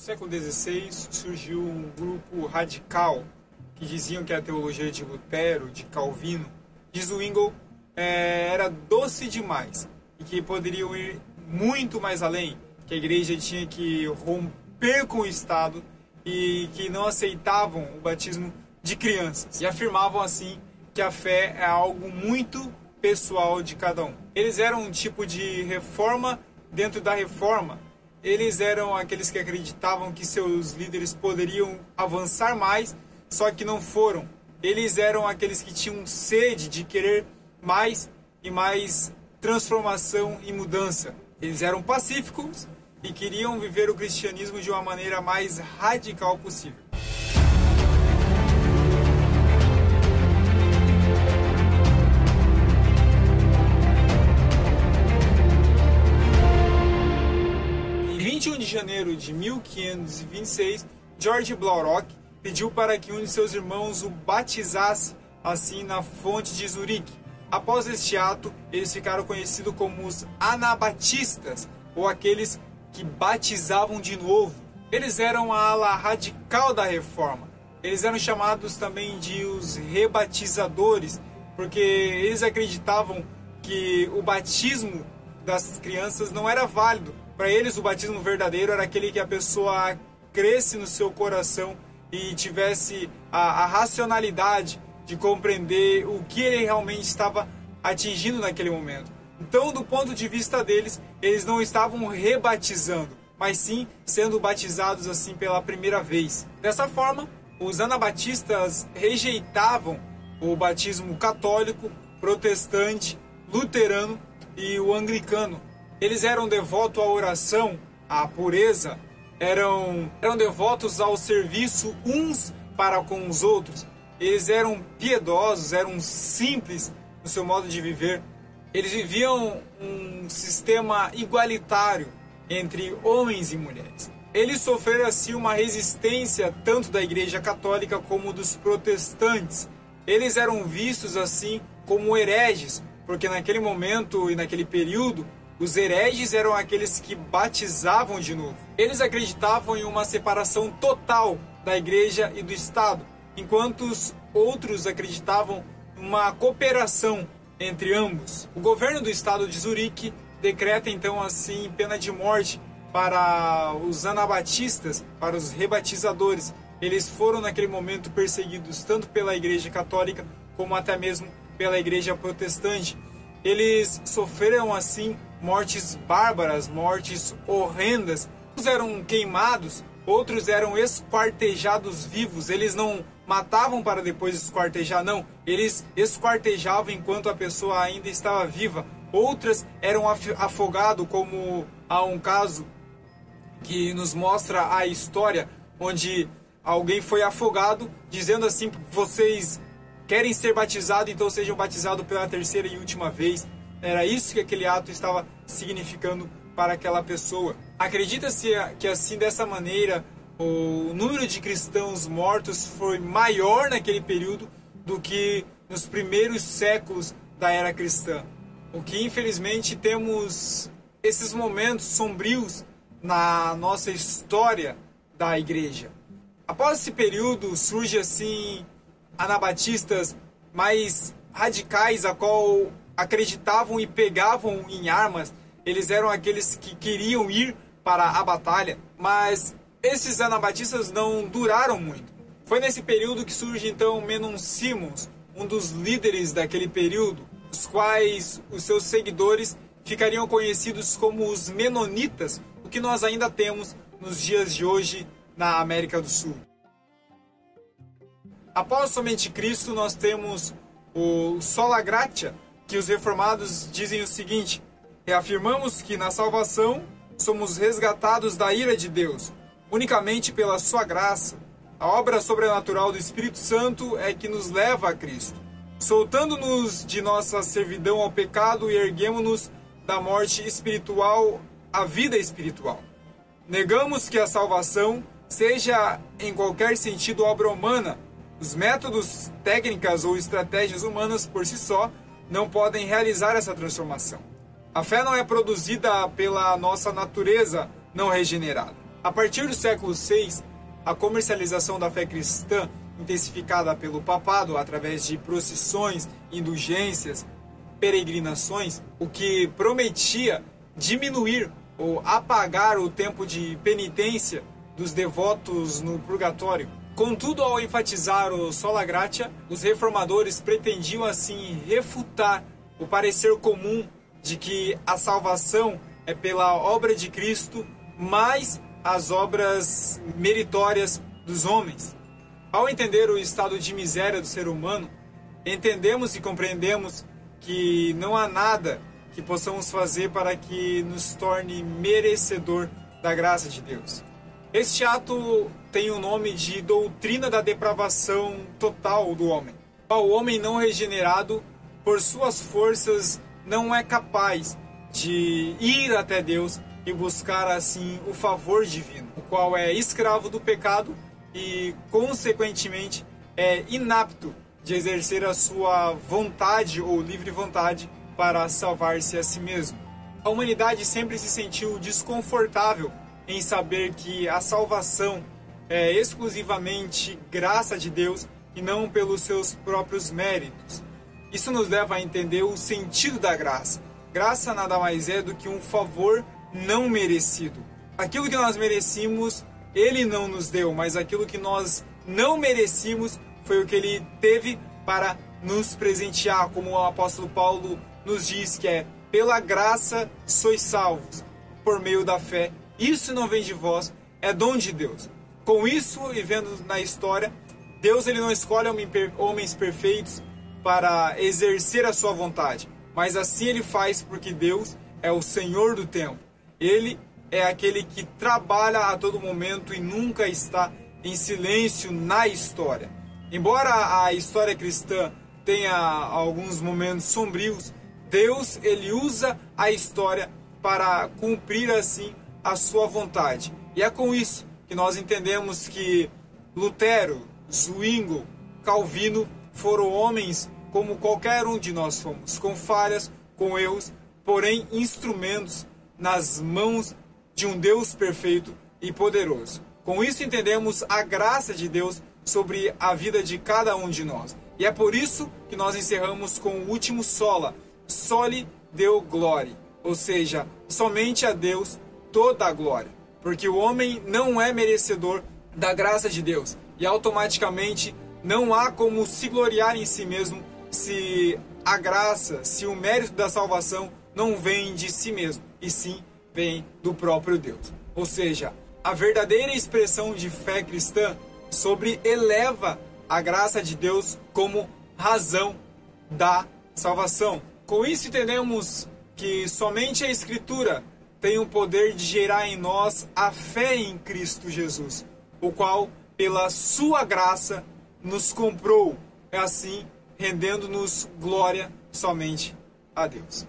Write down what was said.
século XVI surgiu um grupo radical que diziam que a teologia de Lutero, de Calvino, de Zwingli é, era doce demais e que poderiam ir muito mais além, que a igreja tinha que romper com o Estado e que não aceitavam o batismo de crianças e afirmavam assim que a fé é algo muito pessoal de cada um. Eles eram um tipo de reforma dentro da reforma eles eram aqueles que acreditavam que seus líderes poderiam avançar mais, só que não foram. Eles eram aqueles que tinham sede de querer mais e mais transformação e mudança. Eles eram pacíficos e queriam viver o cristianismo de uma maneira mais radical possível. Janeiro de 1526, George Blaurock pediu para que um de seus irmãos o batizasse assim na fonte de Zurique. Após este ato, eles ficaram conhecidos como os anabatistas, ou aqueles que batizavam de novo. Eles eram a ala radical da reforma. Eles eram chamados também de os rebatizadores, porque eles acreditavam que o batismo das crianças não era válido, para eles, o batismo verdadeiro era aquele que a pessoa cresce no seu coração e tivesse a, a racionalidade de compreender o que ele realmente estava atingindo naquele momento. Então, do ponto de vista deles, eles não estavam rebatizando, mas sim sendo batizados assim pela primeira vez. Dessa forma, os anabatistas rejeitavam o batismo católico, protestante, luterano e o anglicano, eles eram devotos à oração, à pureza, eram, eram devotos ao serviço uns para com os outros. Eles eram piedosos, eram simples no seu modo de viver. Eles viviam um sistema igualitário entre homens e mulheres. Eles sofreram assim uma resistência tanto da Igreja Católica como dos protestantes. Eles eram vistos assim como hereges, porque naquele momento e naquele período os hereges eram aqueles que batizavam de novo. Eles acreditavam em uma separação total da igreja e do Estado, enquanto os outros acreditavam uma cooperação entre ambos. O governo do estado de Zurique decreta então assim pena de morte para os anabatistas, para os rebatizadores. Eles foram naquele momento perseguidos tanto pela igreja católica como até mesmo pela igreja protestante. Eles sofreram assim mortes bárbaras, mortes horrendas. Uns eram queimados, outros eram esquartejados vivos. Eles não matavam para depois esquartejar, não. Eles esquartejavam enquanto a pessoa ainda estava viva. Outras eram afogados, como há um caso que nos mostra a história onde alguém foi afogado, dizendo assim: vocês querem ser batizados, então sejam batizados pela terceira e última vez. Era isso que aquele ato estava significando para aquela pessoa. Acredita-se que assim dessa maneira o número de cristãos mortos foi maior naquele período do que nos primeiros séculos da era cristã. O que infelizmente temos esses momentos sombrios na nossa história da igreja. Após esse período surge assim anabatistas mais radicais a qual acreditavam e pegavam em armas, eles eram aqueles que queriam ir para a batalha, mas esses anabatistas não duraram muito. Foi nesse período que surge então Menon Simons, um dos líderes daquele período, os quais os seus seguidores ficariam conhecidos como os Menonitas, o que nós ainda temos nos dias de hoje na América do Sul. Após somente Cristo, nós temos o Sola Gratia, que os reformados dizem o seguinte: reafirmamos que na salvação somos resgatados da ira de Deus, unicamente pela sua graça. A obra sobrenatural do Espírito Santo é que nos leva a Cristo, soltando-nos de nossa servidão ao pecado e erguemos-nos da morte espiritual à vida espiritual. Negamos que a salvação seja em qualquer sentido obra humana. Os métodos, técnicas ou estratégias humanas por si só não podem realizar essa transformação. A fé não é produzida pela nossa natureza não regenerada. A partir do século VI, a comercialização da fé cristã, intensificada pelo papado através de procissões, indulgências, peregrinações, o que prometia diminuir ou apagar o tempo de penitência dos devotos no purgatório. Contudo, ao enfatizar o sola gratia, os reformadores pretendiam assim refutar o parecer comum de que a salvação é pela obra de Cristo mais as obras meritórias dos homens. Ao entender o estado de miséria do ser humano, entendemos e compreendemos que não há nada que possamos fazer para que nos torne merecedor da graça de Deus. Este ato tem o nome de doutrina da depravação total do homem. O homem não regenerado, por suas forças, não é capaz de ir até Deus e buscar assim o favor divino, o qual é escravo do pecado e, consequentemente, é inapto de exercer a sua vontade ou livre vontade para salvar-se a si mesmo. A humanidade sempre se sentiu desconfortável em saber que a salvação é exclusivamente graça de Deus e não pelos seus próprios méritos. Isso nos leva a entender o sentido da graça. Graça nada mais é do que um favor não merecido. Aquilo que nós merecíamos, Ele não nos deu, mas aquilo que nós não merecíamos foi o que Ele teve para nos presentear, como o apóstolo Paulo nos diz que é pela graça sois salvos por meio da fé. Isso não vem de vós, é dom de Deus. Com isso, e vendo na história, Deus ele não escolhe homens perfeitos para exercer a sua vontade, mas assim ele faz porque Deus é o Senhor do tempo. Ele é aquele que trabalha a todo momento e nunca está em silêncio na história. Embora a história cristã tenha alguns momentos sombrios, Deus ele usa a história para cumprir assim a sua vontade. E é com isso que nós entendemos que Lutero, Zwingli, Calvino foram homens como qualquer um de nós fomos, com falhas, com erros, porém instrumentos nas mãos de um Deus perfeito e poderoso. Com isso entendemos a graça de Deus sobre a vida de cada um de nós. E é por isso que nós encerramos com o último sola, soli deu glória, ou seja, somente a Deus toda a glória, porque o homem não é merecedor da graça de Deus e automaticamente não há como se gloriar em si mesmo se a graça, se o mérito da salvação não vem de si mesmo, e sim vem do próprio Deus. Ou seja, a verdadeira expressão de fé cristã sobre eleva a graça de Deus como razão da salvação. Com isso entendemos que somente a Escritura tem o poder de gerar em nós a fé em Cristo Jesus, o qual, pela sua graça, nos comprou, é assim, rendendo-nos glória somente a Deus.